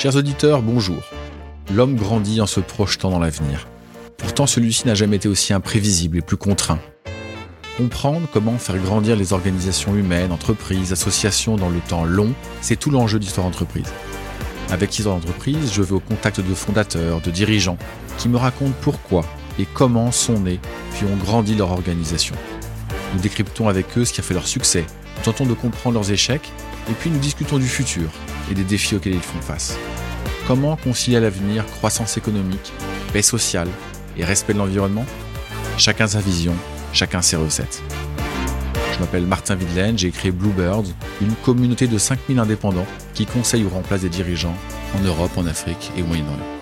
Chers auditeurs, bonjour. L'homme grandit en se projetant dans l'avenir. Pourtant, celui-ci n'a jamais été aussi imprévisible et plus contraint. Comprendre comment faire grandir les organisations humaines, entreprises, associations dans le temps long, c'est tout l'enjeu d'Histoire d'entreprise. Avec Histoire d'entreprise, je vais au contact de fondateurs, de dirigeants, qui me racontent pourquoi et comment sont nés, puis ont grandi leur organisation. Nous décryptons avec eux ce qui a fait leur succès, nous tentons de comprendre leurs échecs, et puis nous discutons du futur et des défis auxquels ils font face. Comment concilier à l'avenir croissance économique, paix sociale et respect de l'environnement? Chacun sa vision, chacun ses recettes. Je m'appelle Martin Videlaine, j'ai créé Bluebird, une communauté de 5000 indépendants qui conseillent ou remplacent des dirigeants en Europe, en Afrique et au Moyen-Orient.